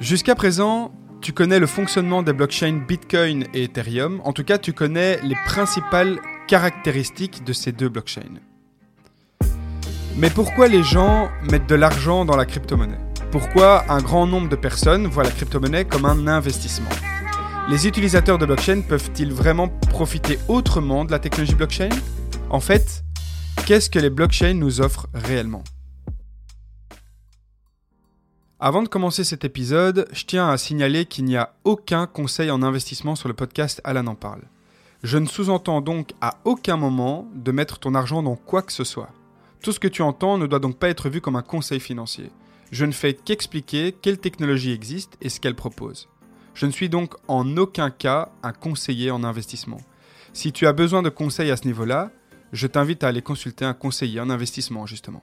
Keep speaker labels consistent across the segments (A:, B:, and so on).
A: Jusqu'à présent, tu connais le fonctionnement des blockchains Bitcoin et Ethereum. En tout cas, tu connais les principales caractéristiques de ces deux blockchains. Mais pourquoi les gens mettent de l'argent dans la crypto-monnaie? Pourquoi un grand nombre de personnes voient la crypto-monnaie comme un investissement? Les utilisateurs de blockchain peuvent-ils vraiment profiter autrement de la technologie blockchain? En fait, qu'est-ce que les blockchains nous offrent réellement? Avant de commencer cet épisode, je tiens à signaler qu'il n'y a aucun conseil en investissement sur le podcast Alan en parle. Je ne sous-entends donc à aucun moment de mettre ton argent dans quoi que ce soit. Tout ce que tu entends ne doit donc pas être vu comme un conseil financier. Je ne fais qu'expliquer quelle technologie existe et ce qu'elle propose. Je ne suis donc en aucun cas un conseiller en investissement. Si tu as besoin de conseils à ce niveau-là, je t'invite à aller consulter un conseiller en investissement justement.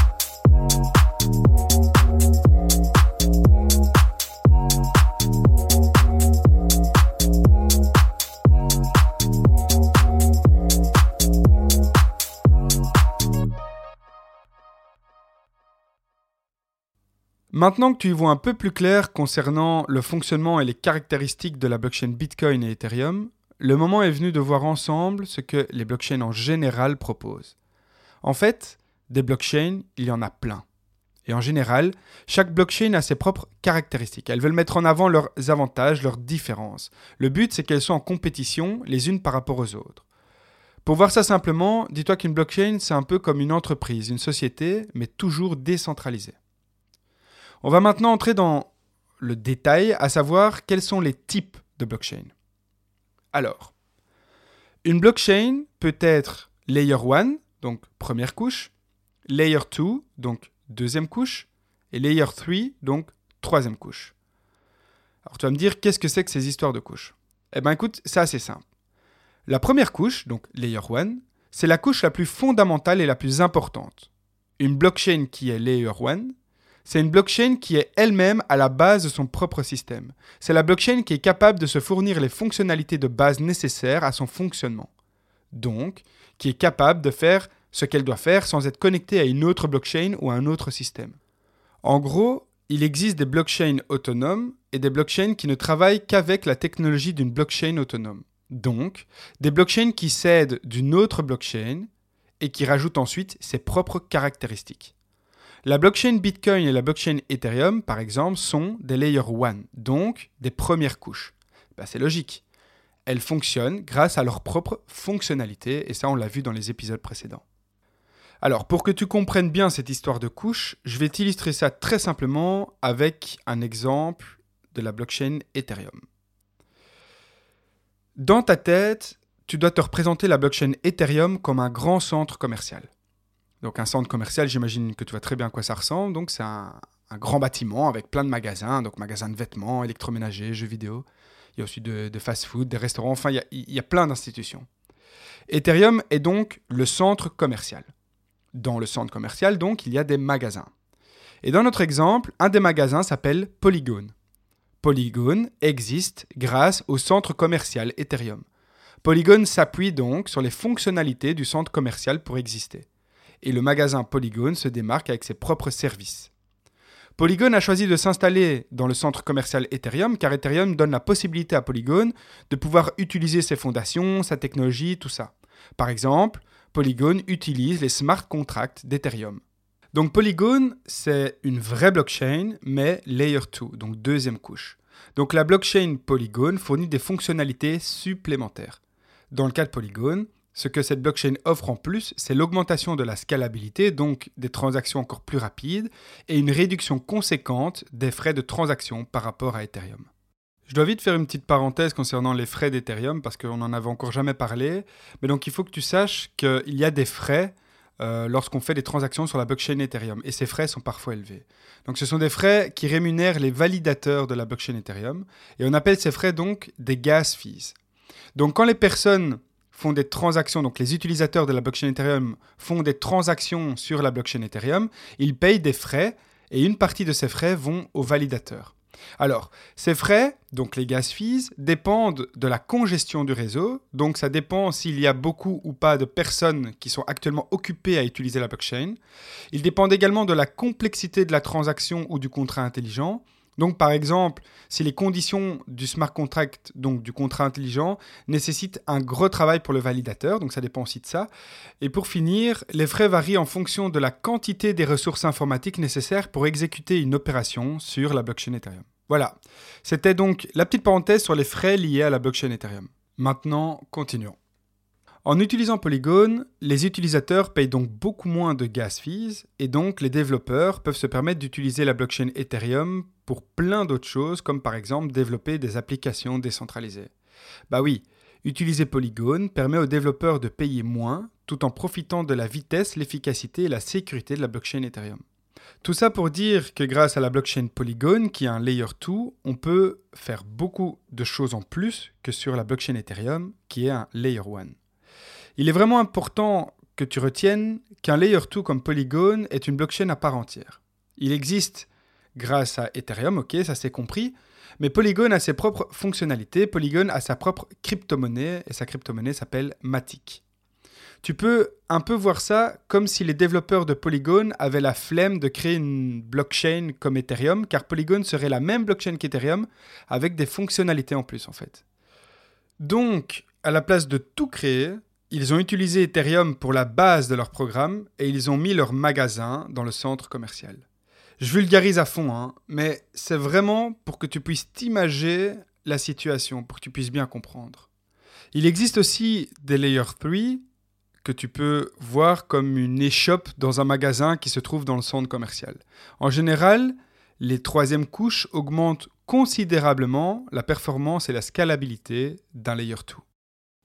A: Maintenant que tu y vois un peu plus clair concernant le fonctionnement et les caractéristiques de la blockchain Bitcoin et Ethereum, le moment est venu de voir ensemble ce que les blockchains en général proposent. En fait, des blockchains, il y en a plein. Et en général, chaque blockchain a ses propres caractéristiques. Elles veulent mettre en avant leurs avantages, leurs différences. Le but, c'est qu'elles soient en compétition les unes par rapport aux autres. Pour voir ça simplement, dis-toi qu'une blockchain, c'est un peu comme une entreprise, une société, mais toujours décentralisée. On va maintenant entrer dans le détail, à savoir quels sont les types de blockchain. Alors, une blockchain peut être layer 1, donc première couche, layer 2, donc deuxième couche, et layer 3, donc troisième couche. Alors tu vas me dire, qu'est-ce que c'est que ces histoires de couches? Eh bien écoute, c'est assez simple. La première couche, donc layer 1, c'est la couche la plus fondamentale et la plus importante. Une blockchain qui est layer 1 c'est une blockchain qui est elle-même à la base de son propre système. C'est la blockchain qui est capable de se fournir les fonctionnalités de base nécessaires à son fonctionnement. Donc, qui est capable de faire ce qu'elle doit faire sans être connectée à une autre blockchain ou à un autre système. En gros, il existe des blockchains autonomes et des blockchains qui ne travaillent qu'avec la technologie d'une blockchain autonome. Donc, des blockchains qui cèdent d'une autre blockchain et qui rajoutent ensuite ses propres caractéristiques. La blockchain Bitcoin et la blockchain Ethereum, par exemple, sont des layer 1, donc des premières couches. Bah, c'est logique. Elles fonctionnent grâce à leur propre fonctionnalité, et ça on l'a vu dans les épisodes précédents. Alors, pour que tu comprennes bien cette histoire de couches, je vais t'illustrer ça très simplement avec un exemple de la blockchain Ethereum. Dans ta tête, tu dois te représenter la blockchain Ethereum comme un grand centre commercial. Donc un centre commercial, j'imagine que tu vois très bien à quoi ça ressemble. Donc c'est un, grand bâtiment avec plein de magasins, donc magasins de vêtements, électroménagers, jeux vidéo. Il y a aussi de, fast-food, des restaurants, enfin il y a, plein d'institutions. Ethereum est donc le centre commercial. Dans le centre commercial, donc, il y a des magasins. Et dans notre exemple, un des magasins s'appelle Polygon. Polygon existe grâce au centre commercial Ethereum. Polygon s'appuie donc sur les fonctionnalités du centre commercial pour exister et le magasin Polygon se démarque avec ses propres services. Polygon a choisi de s'installer dans le centre commercial Ethereum car Ethereum donne la possibilité à Polygon de pouvoir utiliser ses fondations, sa technologie, tout ça. Par exemple, Polygon utilise les smart contracts d'Ethereum. Donc Polygon, c'est une vraie blockchain, mais layer 2, donc deuxième couche. Donc la blockchain Polygon fournit des fonctionnalités supplémentaires. Dans le cas de Polygon, ce que cette blockchain offre en plus, c'est l'augmentation de la scalabilité, donc des transactions encore plus rapides, et une réduction conséquente des frais de transaction par rapport à Ethereum. Je dois vite faire une petite parenthèse concernant les frais d'Ethereum parce qu'on n'en avait encore jamais parlé. Mais donc il faut que tu saches qu'il y a des frais euh, lorsqu'on fait des transactions sur la blockchain Ethereum. Et ces frais sont parfois élevés. Donc ce sont des frais qui rémunèrent les validateurs de la blockchain Ethereum. Et on appelle ces frais donc des gas fees. Donc quand les personnes font des transactions, donc les utilisateurs de la blockchain Ethereum font des transactions sur la blockchain Ethereum, ils payent des frais et une partie de ces frais vont aux validateurs. Alors, ces frais, donc les gas fees, dépendent de la congestion du réseau, donc ça dépend s'il y a beaucoup ou pas de personnes qui sont actuellement occupées à utiliser la blockchain. Ils dépendent également de la complexité de la transaction ou du contrat intelligent, donc, par exemple, si les conditions du smart contract, donc du contrat intelligent, nécessitent un gros travail pour le validateur, donc ça dépend aussi de ça. Et pour finir, les frais varient en fonction de la quantité des ressources informatiques nécessaires pour exécuter une opération sur la blockchain Ethereum. Voilà, c'était donc la petite parenthèse sur les frais liés à la blockchain Ethereum. Maintenant, continuons. En utilisant Polygon, les utilisateurs payent donc beaucoup moins de gas fees et donc les développeurs peuvent se permettre d'utiliser la blockchain Ethereum pour plein d'autres choses comme par exemple développer des applications décentralisées. Bah oui, utiliser Polygon permet aux développeurs de payer moins tout en profitant de la vitesse, l'efficacité et la sécurité de la blockchain Ethereum. Tout ça pour dire que grâce à la blockchain Polygon, qui est un layer 2, on peut faire beaucoup de choses en plus que sur la blockchain Ethereum, qui est un layer 1. Il est vraiment important que tu retiennes qu'un layer 2 comme Polygon est une blockchain à part entière. Il existe grâce à Ethereum, ok, ça c'est compris, mais Polygon a ses propres fonctionnalités, Polygon a sa propre crypto-monnaie, et sa crypto-monnaie s'appelle Matic. Tu peux un peu voir ça comme si les développeurs de Polygon avaient la flemme de créer une blockchain comme Ethereum, car Polygon serait la même blockchain qu'Ethereum, avec des fonctionnalités en plus en fait. Donc, à la place de tout créer, ils ont utilisé Ethereum pour la base de leur programme et ils ont mis leur magasin dans le centre commercial. Je vulgarise à fond, hein, mais c'est vraiment pour que tu puisses t'imager la situation, pour que tu puisses bien comprendre. Il existe aussi des Layer 3 que tu peux voir comme une échoppe dans un magasin qui se trouve dans le centre commercial. En général, les troisièmes couches augmentent considérablement la performance et la scalabilité d'un Layer 2.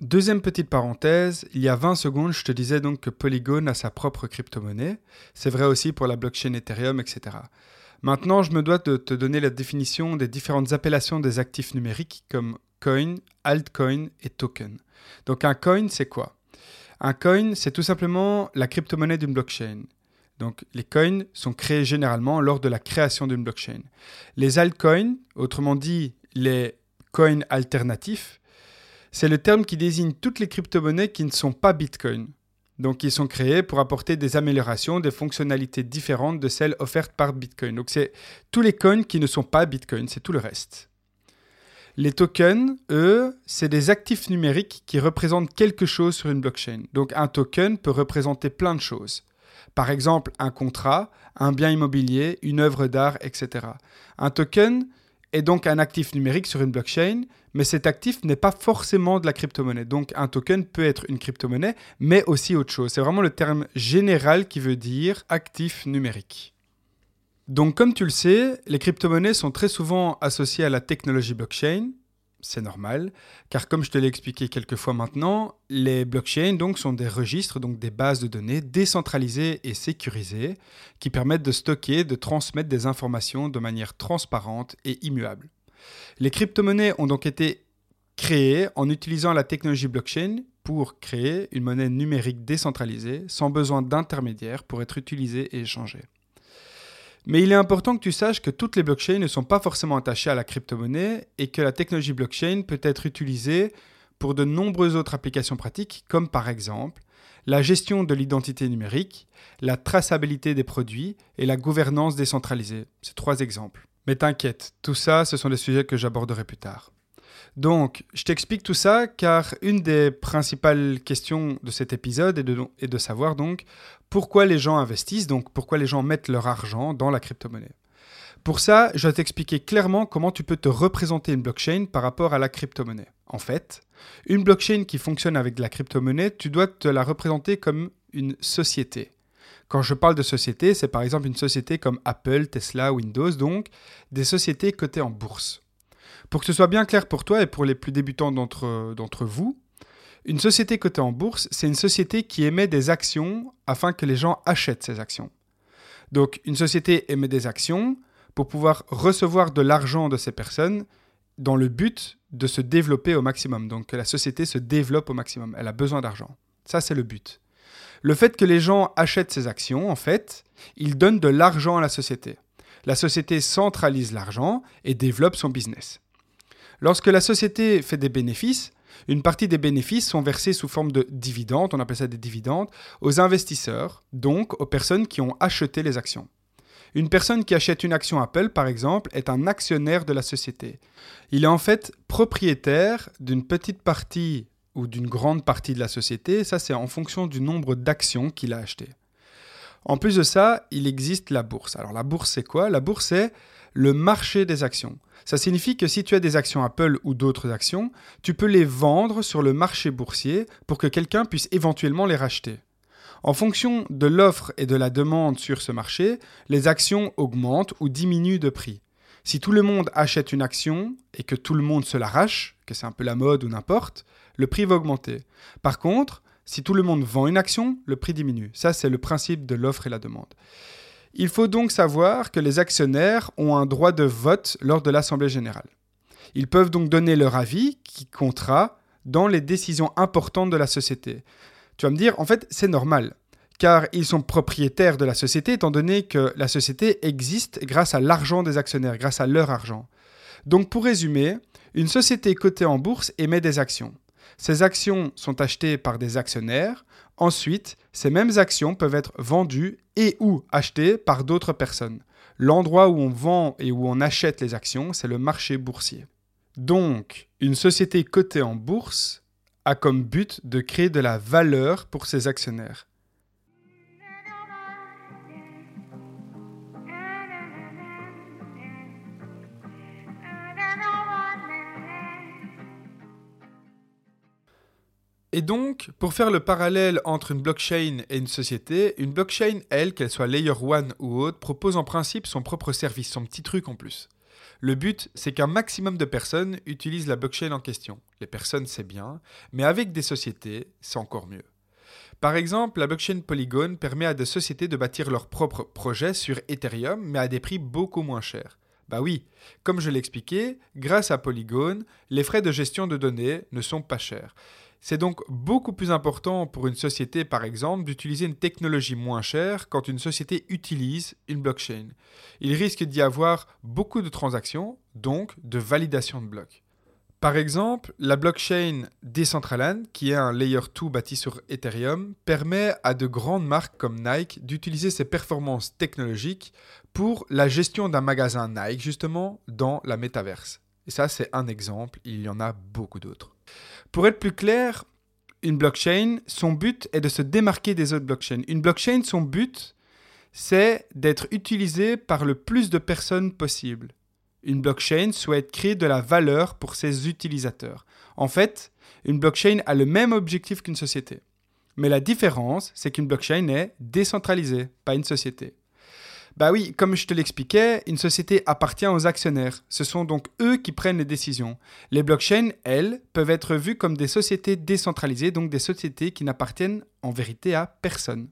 A: Deuxième petite parenthèse, il y a 20 secondes, je te disais donc que Polygon a sa propre crypto-monnaie. C'est vrai aussi pour la blockchain Ethereum, etc. Maintenant, je me dois de te donner la définition des différentes appellations des actifs numériques comme coin, altcoin et token. Donc un coin, c'est quoi? Un coin, c'est tout simplement la crypto-monnaie d'une blockchain. Donc les coins sont créés généralement lors de la création d'une blockchain. Les altcoins, autrement dit les coins alternatifs, c'est le terme qui désigne toutes les crypto-monnaies qui ne sont pas Bitcoin. Donc, ils sont créés pour apporter des améliorations, des fonctionnalités différentes de celles offertes par Bitcoin. Donc, c'est tous les coins qui ne sont pas Bitcoin, c'est tout le reste. Les tokens, eux, c'est des actifs numériques qui représentent quelque chose sur une blockchain. Donc, un token peut représenter plein de choses. Par exemple, un contrat, un bien immobilier, une œuvre d'art, etc. Un token, est donc un actif numérique sur une blockchain, mais cet actif n'est pas forcément de la crypto-monnaie. Donc un token peut être une crypto-monnaie, mais aussi autre chose. C'est vraiment le terme général qui veut dire actif numérique. Donc comme tu le sais, les crypto-monnaies sont très souvent associées à la technologie blockchain, c'est normal, car comme je te l'ai expliqué quelques fois maintenant, les blockchains sont des registres, donc des bases de données décentralisées et sécurisées qui permettent de stocker, de transmettre des informations de manière transparente et immuable. Les crypto-monnaies ont donc été créées en utilisant la technologie blockchain pour créer une monnaie numérique décentralisée sans besoin d'intermédiaires pour être utilisée et échangée. Mais il est important que tu saches que toutes les blockchains ne sont pas forcément attachées à la crypto-monnaie et que la technologie blockchain peut être utilisée pour de nombreuses autres applications pratiques, comme par exemple la gestion de l'identité numérique, la traçabilité des produits et la gouvernance décentralisée. C'est trois exemples. Mais t'inquiète, tout ça, ce sont des sujets que j'aborderai plus tard. Donc, je t'explique tout ça car une des principales questions de cet épisode est de, savoir donc pourquoi les gens investissent, donc pourquoi les gens mettent leur argent dans la crypto-monnaie. Pour ça, je vais t'expliquer clairement comment tu peux te représenter une blockchain par rapport à la crypto-monnaie. En fait, une blockchain qui fonctionne avec de la crypto-monnaie, tu dois te la représenter comme une société. Quand je parle de société, c'est par exemple une société comme Apple, Tesla, Windows, donc des sociétés cotées en bourse. Pour que ce soit bien clair pour toi et pour les plus débutants d'entre vous, une société cotée en bourse, c'est une société qui émet des actions afin que les gens achètent ces actions. Donc une société émet des actions pour pouvoir recevoir de l'argent de ces personnes dans le but de se développer au maximum. Donc que la société se développe au maximum. Elle a besoin d'argent. Ça, c'est le but. Le fait que les gens achètent ces actions, en fait, ils donnent de l'argent à la société. la société centralise l'argent et développe son business. Lorsque la société fait des bénéfices, une partie des bénéfices sont versés sous forme de dividendes, on appelle ça des dividendes, aux investisseurs, donc aux personnes qui ont acheté les actions. Une personne qui achète une action Apple, par exemple, est un actionnaire de la société. Il est en fait propriétaire d'une petite partie ou d'une grande partie de la société, ça c'est en fonction du nombre d'actions qu'il a achetées. En plus de ça, il existe la bourse. Alors la bourse c'est quoi? La bourse c'est le marché des actions. Ça signifie que si tu as des actions Apple ou d'autres actions, tu peux les vendre sur le marché boursier pour que quelqu'un puisse éventuellement les racheter. En fonction de l'offre et de la demande sur ce marché, les actions augmentent ou diminuent de prix. Si tout le monde achète une action et que tout le monde se l'arrache, que c'est un peu la mode ou n'importe, le prix va augmenter. Par contre, si tout le monde vend une action, le prix diminue. Ça, c'est le principe de l'offre et la demande. Il faut donc savoir que les actionnaires ont un droit de vote lors de l'Assemblée générale. Ils peuvent donc donner leur avis qui comptera dans les décisions importantes de la société. Tu vas me dire, en fait, c'est normal, car ils sont propriétaires de la société étant donné que la société existe grâce à l'argent des actionnaires, grâce à leur argent. Donc pour résumer, une société cotée en bourse émet des actions. Ces actions sont achetées par des actionnaires. Ensuite, ces mêmes actions peuvent être vendues et ou achetées par d'autres personnes. L'endroit où on vend et où on achète les actions, c'est le marché boursier. Donc, une société cotée en bourse a comme but de créer de la valeur pour ses actionnaires. Et donc, pour faire le parallèle entre une blockchain et une société, une blockchain, elle, qu'elle soit layer 1 ou autre, propose en principe son propre service, son petit truc en plus. Le but, c'est qu'un maximum de personnes utilisent la blockchain en question. Les personnes, c'est bien, mais avec des sociétés, c'est encore mieux. Par exemple, la blockchain Polygon permet à des sociétés de bâtir leurs propres projets sur Ethereum, mais à des prix beaucoup moins chers. Bah oui, comme je l'expliquais, grâce à Polygon, les frais de gestion de données ne sont pas chers. C'est donc beaucoup plus important pour une société, par exemple, d'utiliser une technologie moins chère quand une société utilise une blockchain. Il risque d'y avoir beaucoup de transactions, donc de validation de blocs. Par exemple, la blockchain Decentraland, qui est un layer 2 bâti sur Ethereum, permet à de grandes marques comme Nike d'utiliser ses performances technologiques pour la gestion d'un magasin Nike, justement, dans la métaverse. Et ça, c'est un exemple, il y en a beaucoup d'autres. Pour être plus clair, une blockchain, son but est de se démarquer des autres blockchains. Une blockchain, son but, c'est d'être utilisée par le plus de personnes possible. Une blockchain souhaite créer de la valeur pour ses utilisateurs. En fait, une blockchain a le même objectif qu'une société. Mais la différence, c'est qu'une blockchain est décentralisée, pas une société. Bah oui, comme je te l'expliquais, une société appartient aux actionnaires. Ce sont donc eux qui prennent les décisions. Les blockchains, elles, peuvent être vues comme des sociétés décentralisées, donc des sociétés qui n'appartiennent en vérité à personne.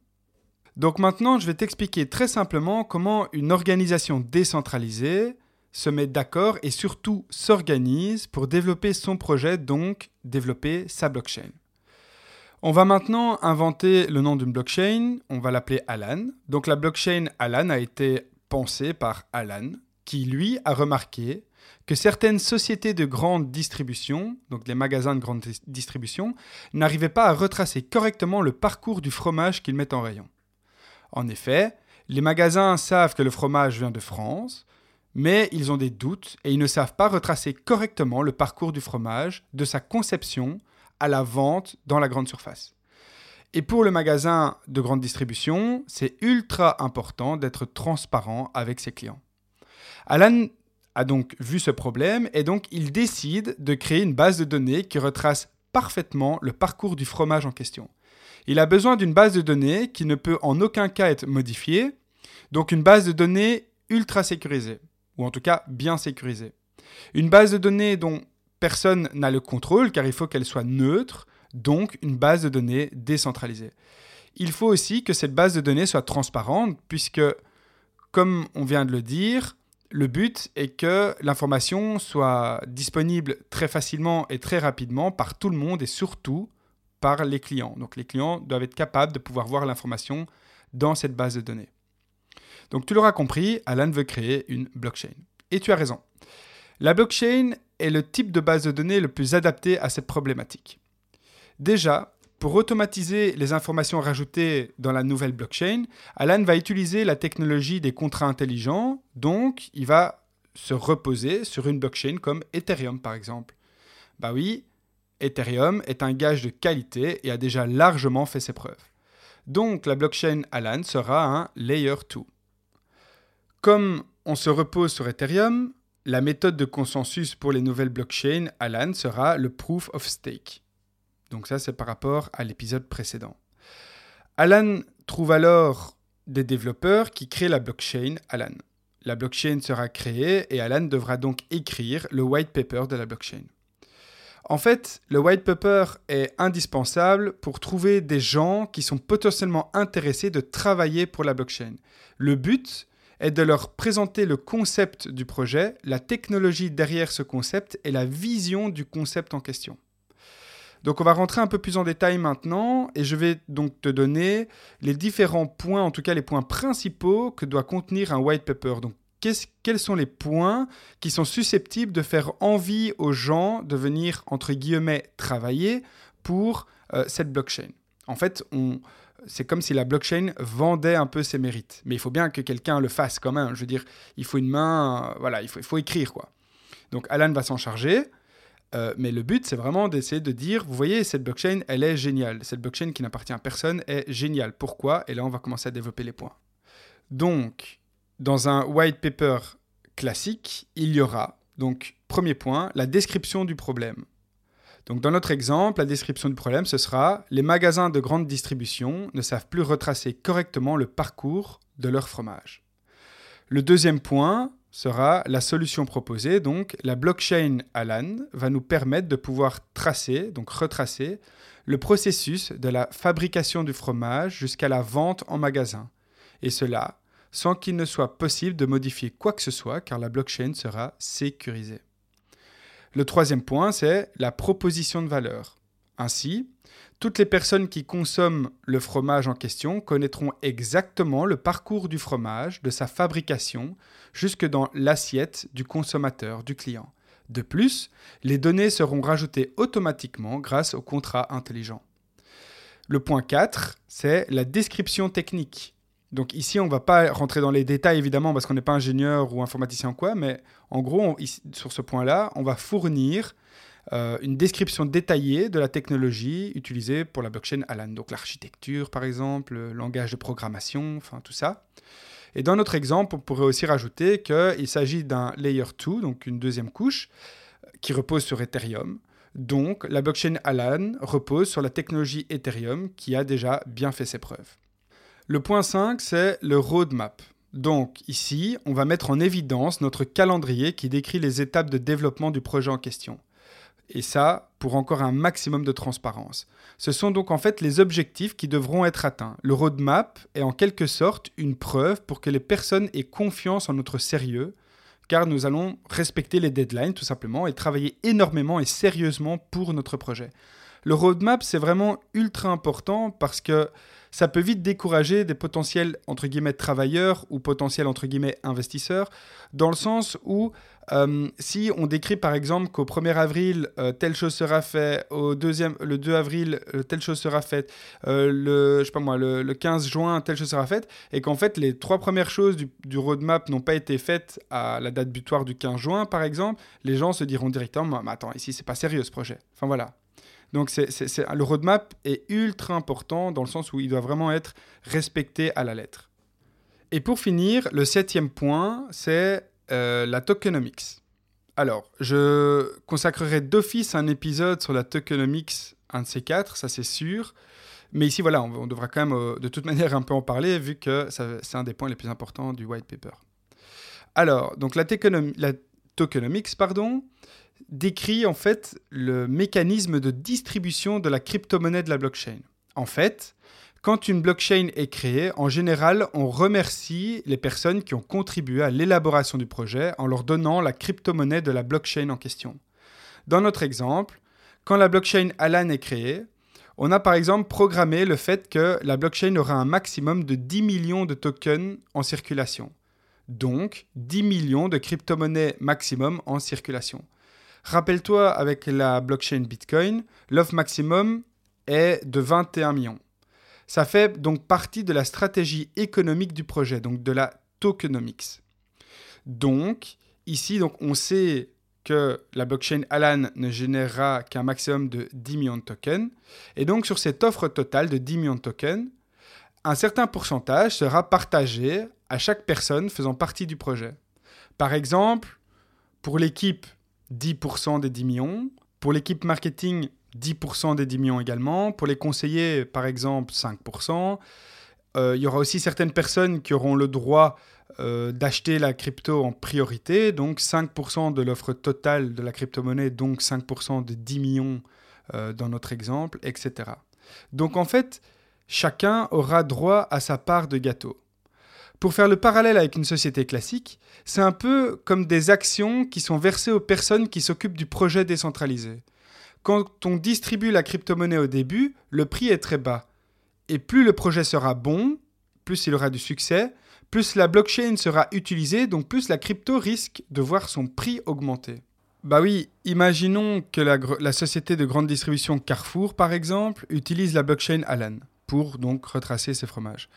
A: Donc maintenant, je vais t'expliquer très simplement comment une organisation décentralisée se met d'accord et surtout s'organise pour développer son projet, donc développer sa blockchain. On va maintenant inventer le nom d'une blockchain, on va l'appeler Alan. Donc la blockchain Alan a été pensée par Alan, qui lui a remarqué que certaines sociétés de grande distribution, donc les magasins de grande distribution, n'arrivaient pas à retracer correctement le parcours du fromage qu'ils mettent en rayon. En effet, les magasins savent que le fromage vient de France, mais ils ont des doutes et ils ne savent pas retracer correctement le parcours du fromage, de sa conception à la vente dans la grande surface. Et pour le magasin de grande distribution, c'est ultra important d'être transparent avec ses clients. Alan a donc vu ce problème et donc il décide de créer une base de données qui retrace parfaitement le parcours du fromage en question. Il a besoin d'une base de données qui ne peut en aucun cas être modifiée, donc une base de données ultra sécurisée, ou en tout cas bien sécurisée. Une base de données dont personne n'a le contrôle car il faut qu'elle soit neutre, donc une base de données décentralisée. Il faut aussi que cette base de données soit transparente puisque, comme on vient de le dire, le but est que l'information soit disponible très facilement et très rapidement par tout le monde et surtout par les clients. Donc les clients doivent être capables de pouvoir voir l'information dans cette base de données. Donc tu l'auras compris, Alan veut créer une blockchain. Et tu as raison. La blockchain est le type de base de données le plus adapté à cette problématique. Déjà, pour automatiser les informations rajoutées dans la nouvelle blockchain, Alan va utiliser la technologie des contrats intelligents, donc il va se reposer sur une blockchain comme Ethereum par exemple. Bah oui, Ethereum est un gage de qualité et a déjà largement fait ses preuves. Donc la blockchain Alan sera un Layer 2. Comme on se repose sur Ethereum, la méthode de consensus pour les nouvelles blockchains Alan sera le Proof of Stake. Donc ça, c'est par rapport à l'épisode précédent. Alan trouve alors des développeurs qui créent la blockchain Alan. La blockchain sera créée et Alan devra donc écrire le white paper de la blockchain. En fait, le white paper est indispensable pour trouver des gens qui sont potentiellement intéressés de travailler pour la blockchain. Le but est de leur présenter le concept du projet, la technologie derrière ce concept et la vision du concept en question. Donc on va rentrer un peu plus en détail maintenant et je vais donc te donner les différents points, en tout cas les points principaux que doit contenir un white paper. Donc quels sont les points qui sont susceptibles de faire envie aux gens de venir, entre guillemets, travailler pour euh, cette blockchain? En fait, c'est comme si la blockchain vendait un peu ses mérites. Mais il faut bien que quelqu'un le fasse quand même. Je veux dire, il faut une main, euh, voilà, il faut, écrire quoi. Donc Alan va s'en charger. Euh, mais le but, c'est vraiment d'essayer de dire, vous voyez, cette blockchain, elle est géniale. Cette blockchain qui n'appartient à personne est géniale. Pourquoi? Et là, on va commencer à développer les points. Donc, dans un white paper classique, il y aura, donc, premier point, la description du problème. Donc, dans notre exemple, la description du problème, ce sera les magasins de grande distribution ne savent plus retracer correctement le parcours de leur fromage. Le deuxième point, sera la solution proposée. Donc, la blockchain Alan va nous permettre de pouvoir tracer, donc retracer, le processus de la fabrication du fromage jusqu'à la vente en magasin. Et cela sans qu'il ne soit possible de modifier quoi que ce soit, car la blockchain sera sécurisée. Le troisième point, c'est la proposition de valeur. Ainsi, toutes les personnes qui consomment le fromage en question connaîtront exactement le parcours du fromage, de sa fabrication, jusque dans l'assiette du consommateur, du client. De plus, les données seront rajoutées automatiquement grâce au contrat intelligent. Le point 4, c'est la description technique. Donc ici, on ne va pas rentrer dans les détails évidemment parce qu'on n'est pas ingénieur ou informaticien ou quoi, mais en gros, sur ce point-là, on va fournir euh, une description détaillée de la technologie utilisée pour la blockchain Alan. Donc l'architecture, par exemple, le langage de programmation, enfin tout ça. Et dans notre exemple, on pourrait aussi rajouter qu'il s'agit d'un layer 2, donc une deuxième couche, qui repose sur Ethereum. Donc la blockchain Alan repose sur la technologie Ethereum qui a déjà bien fait ses preuves. Le point 5, c'est le roadmap. Donc ici, on va mettre en évidence notre calendrier qui décrit les étapes de développement du projet en question. Et ça, pour encore un maximum de transparence. Ce sont donc en fait les objectifs qui devront être atteints. Le roadmap est en quelque sorte une preuve pour que les personnes aient confiance en notre sérieux, car nous allons respecter les deadlines tout simplement et travailler énormément et sérieusement pour notre projet. Le roadmap, c'est vraiment ultra important parce que ça peut vite décourager des potentiels entre guillemets travailleurs ou potentiels entre guillemets investisseurs, dans le sens où euh, si on décrit par exemple qu'au 1er avril euh, telle chose sera faite, au deuxième, le 2 avril euh, telle chose sera faite, le, je sais pas moi, le, 15 juin telle chose sera faite, et qu'en fait les trois premières choses du, du roadmap n'ont pas été faites à la date butoir du 15 juin par exemple, les gens se diront directement, mais attends, ici c'est pas sérieux ce projet. Enfin voilà, donc le roadmap est ultra important dans le sens où il doit vraiment être respecté à la lettre. Et pour finir, le septième point, c'est euh, la tokenomics. Alors, je consacrerai d'office un épisode sur la tokenomics, un de ces quatre, ça c'est sûr. Mais ici, voilà, on, devra quand même euh, de toute manière un peu en parler, vu que c'est un des points les plus importants du white paper. Alors, donc la, la tokenomics, pardon, décrit en fait le mécanisme de distribution de la crypto-monnaie de la blockchain. En fait, quand une blockchain est créée, en général, on remercie les personnes qui ont contribué à l'élaboration du projet en leur donnant la crypto-monnaie de la blockchain en question. Dans notre exemple, quand la blockchain Alan est créée, On a par exemple programmé le fait que la blockchain aura un maximum de 10 millions de tokens en circulation. Donc 10 millions de crypto-monnaies maximum en circulation. Rappelle-toi, avec la blockchain Bitcoin, l'offre maximum est de 21 millions. Ça fait donc partie de la stratégie économique du projet, donc de la tokenomics. Donc, ici, donc, on sait que la blockchain Alan ne générera qu'un maximum de 10 millions de tokens. Et donc, sur cette offre totale de 10 millions de tokens, un certain pourcentage sera partagé à chaque personne faisant partie du projet. Par exemple, pour l'équipe, 10% des 10 millions. Pour l'équipe marketing, 10% des 10 millions également. Pour les conseillers, par exemple, 5%. Euh, il y aura aussi certaines personnes qui auront le droit euh, d'acheter la crypto en priorité, donc 5% de l'offre totale de la crypto-monnaie, donc 5% de 10 millions euh, dans notre exemple, etc. Donc en fait, chacun aura droit à sa part de gâteau. Pour faire le parallèle avec une société classique, c'est un peu comme des actions qui sont versées aux personnes qui s'occupent du projet décentralisé. Quand on distribue la crypto-monnaie au début, le prix est très bas. Et plus le projet sera bon, plus il aura du succès, plus la blockchain sera utilisée, donc plus la crypto risque de voir son prix augmenter. Bah oui, imaginons que la, société de grande distribution Carrefour, par exemple, utilise la blockchain Alan pour donc retracer ses fromages.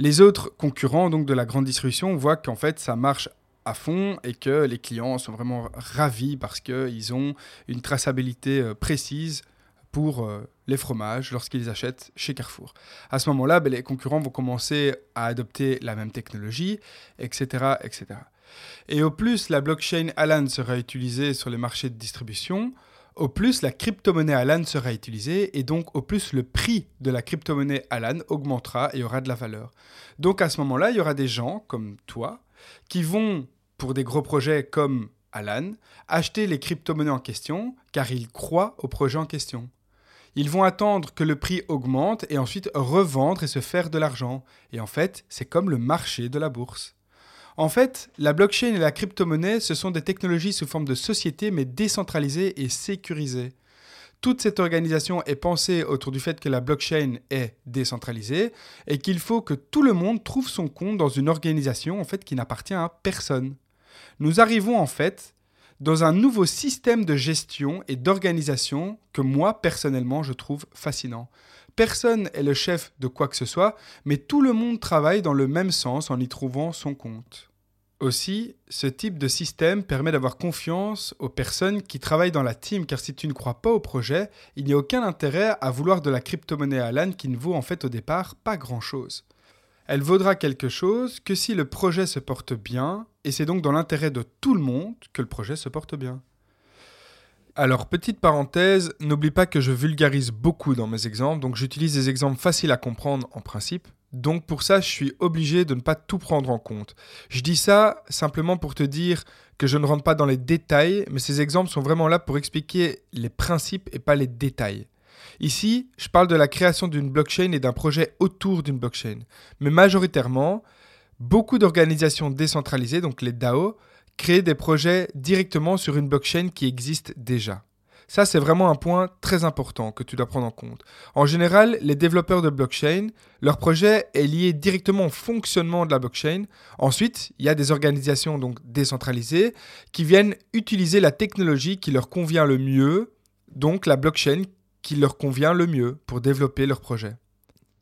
A: Les autres concurrents donc de la grande distribution voient qu'en fait ça marche à fond et que les clients sont vraiment ravis parce qu'ils ont une traçabilité euh, précise pour euh, les fromages lorsqu'ils achètent chez Carrefour. À ce moment-là, ben, les concurrents vont commencer à adopter la même technologie, etc., etc. Et au plus la blockchain Alan sera utilisée sur les marchés de distribution, au plus la crypto-monnaie Alan sera utilisée et donc au plus le prix de la crypto-monnaie Alan augmentera et aura de la valeur. Donc à ce moment-là, il y aura des gens comme toi qui vont, pour des gros projets comme Alan, acheter les crypto-monnaies en question car ils croient au projet en question. Ils vont attendre que le prix augmente et ensuite revendre et se faire de l'argent. Et en fait, c'est comme le marché de la bourse. En fait, la blockchain et la crypto-monnaie, ce sont des technologies sous forme de société mais décentralisées et sécurisées. Toute cette organisation est pensée autour du fait que la blockchain est décentralisée et qu'il faut que tout le monde trouve son compte dans une organisation en fait qui n'appartient à personne. Nous arrivons en fait dans un nouveau système de gestion et d'organisation que moi personnellement je trouve fascinant. Personne est le chef de quoi que ce soit, mais tout le monde travaille dans le même sens en y trouvant son compte. Aussi, ce type de système permet d'avoir confiance aux personnes qui travaillent dans la team, car si tu ne crois pas au projet, il n'y a aucun intérêt à vouloir de la crypto-monnaie Alan qui ne vaut en fait au départ pas grand-chose. Elle vaudra quelque chose que si le projet se porte bien, et c'est donc dans l'intérêt de tout le monde que le projet se porte bien. Alors, petite parenthèse, n'oublie pas que je vulgarise beaucoup dans mes exemples, donc j'utilise des exemples faciles à comprendre en principe. Donc pour ça, je suis obligé de ne pas tout prendre en compte. Je dis ça simplement pour te dire que je ne rentre pas dans les détails, mais ces exemples sont vraiment là pour expliquer les principes et pas les détails. Ici, je parle de la création d'une blockchain et d'un projet autour d'une blockchain. Mais majoritairement, beaucoup d'organisations décentralisées, donc les DAO, créer des projets directement sur une blockchain qui existe déjà. Ça, c'est vraiment un point très important que tu dois prendre en compte. En général, les développeurs de blockchain, leur projet est lié directement au fonctionnement de la blockchain. Ensuite, il y a des organisations donc décentralisées qui viennent utiliser la technologie qui leur convient le mieux, donc la blockchain qui leur convient le mieux pour développer leur projet.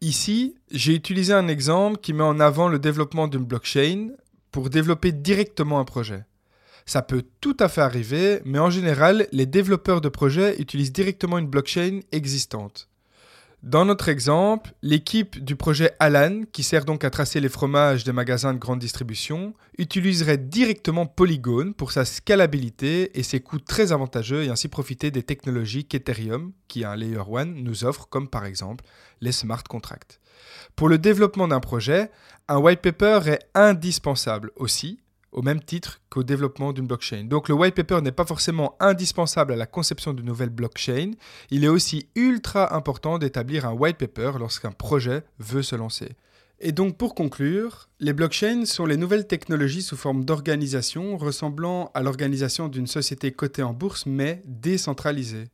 A: Ici, j'ai utilisé un exemple qui met en avant le développement d'une blockchain pour développer directement un projet. Ça peut tout à fait arriver, mais en général, les développeurs de projets utilisent directement une blockchain existante. Dans notre exemple, l'équipe du projet Alan, qui sert donc à tracer les fromages des magasins de grande distribution, utiliserait directement Polygon pour sa scalabilité et ses coûts très avantageux et ainsi profiter des technologies qu'Ethereum, qui est un Layer 1, nous offre, comme par exemple les smart contracts. Pour le développement d'un projet, un white paper est indispensable aussi, au même titre qu'au développement d'une blockchain. Donc le white paper n'est pas forcément indispensable à la conception d'une nouvelle blockchain, il est aussi ultra important d'établir un white paper lorsqu'un projet veut se lancer. Et donc pour conclure, les blockchains sont les nouvelles technologies sous forme d'organisation ressemblant à l'organisation d'une société cotée en bourse mais décentralisée.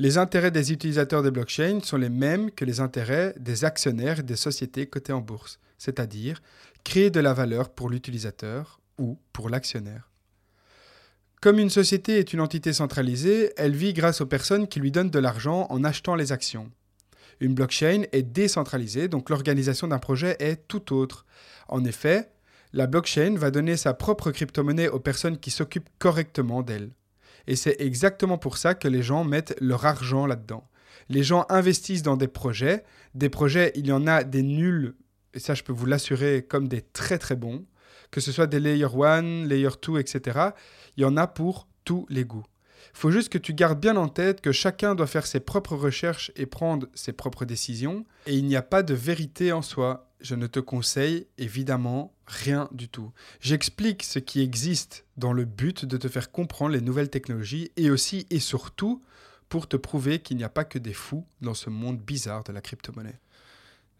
A: Les intérêts des utilisateurs des blockchains sont les mêmes que les intérêts des actionnaires des sociétés cotées en bourse, c'est-à-dire créer de la valeur pour l'utilisateur ou pour l'actionnaire. Comme une société est une entité centralisée, elle vit grâce aux personnes qui lui donnent de l'argent en achetant les actions. Une blockchain est décentralisée, donc l'organisation d'un projet est tout autre. En effet, la blockchain va donner sa propre crypto-monnaie aux personnes qui s'occupent correctement d'elle. Et c'est exactement pour ça que les gens mettent leur argent là-dedans. Les gens investissent dans des projets. Des projets, il y en a des nuls, et ça je peux vous l'assurer, comme des très très bons. Que ce soit des Layer 1, Layer 2, etc. Il y en a pour tous les goûts. Il faut juste que tu gardes bien en tête que chacun doit faire ses propres recherches et prendre ses propres décisions. Et il n'y a pas de vérité en soi. Je ne te conseille évidemment rien du tout. J'explique ce qui existe dans le but de te faire comprendre les nouvelles technologies et aussi et surtout pour te prouver qu'il n'y a pas que des fous dans ce monde bizarre de la crypto-monnaie.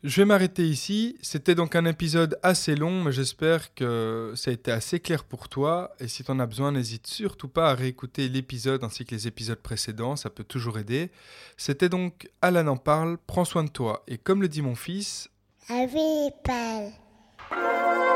A: Je vais m'arrêter ici. C'était donc un épisode assez long, mais j'espère que ça a été assez clair pour toi. Et si tu en as besoin, n'hésite surtout pas à réécouter l'épisode ainsi que les épisodes précédents, ça peut toujours aider. C'était donc Alan en parle, prends soin de toi. Et comme le dit mon fils,
B: Avec parle.